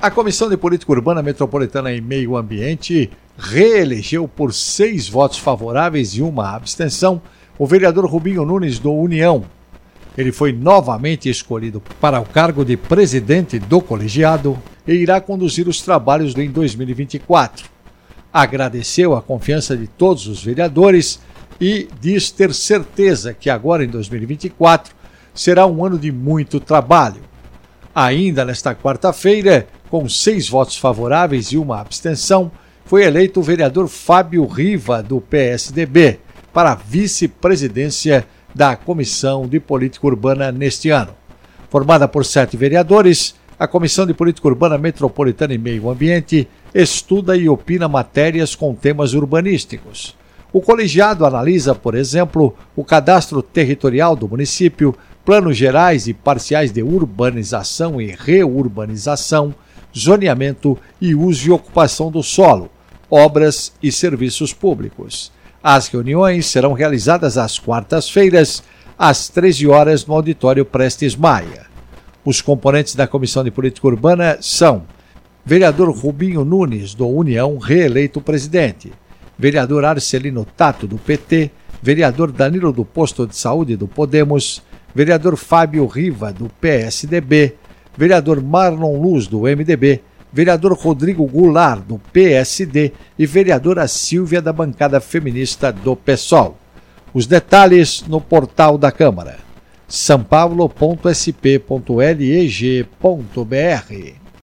A Comissão de Política Urbana Metropolitana e Meio Ambiente reelegeu por seis votos favoráveis e uma abstenção o vereador Rubinho Nunes do União. Ele foi novamente escolhido para o cargo de presidente do colegiado e irá conduzir os trabalhos em 2024. Agradeceu a confiança de todos os vereadores e diz ter certeza que agora em 2024 será um ano de muito trabalho. Ainda nesta quarta-feira, com seis votos favoráveis e uma abstenção, foi eleito o vereador Fábio Riva, do PSDB, para vice-presidência da Comissão de Política Urbana neste ano. Formada por sete vereadores, a Comissão de Política Urbana Metropolitana e Meio Ambiente estuda e opina matérias com temas urbanísticos. O colegiado analisa, por exemplo, o cadastro territorial do município, planos gerais e parciais de urbanização e reurbanização, zoneamento e uso e ocupação do solo, obras e serviços públicos. As reuniões serão realizadas às quartas-feiras, às 13 horas, no auditório Prestes Maia. Os componentes da Comissão de Política Urbana são vereador Rubinho Nunes, do União, reeleito presidente, vereador Arcelino Tato, do PT, vereador Danilo do Posto de Saúde, do Podemos, vereador Fábio Riva, do PSDB, vereador Marlon Luz, do MDB, vereador Rodrigo Goulart, do PSD, e vereadora Silvia, da bancada feminista do PSOL. Os detalhes no portal da Câmara. sãopaulo.sp.leg.br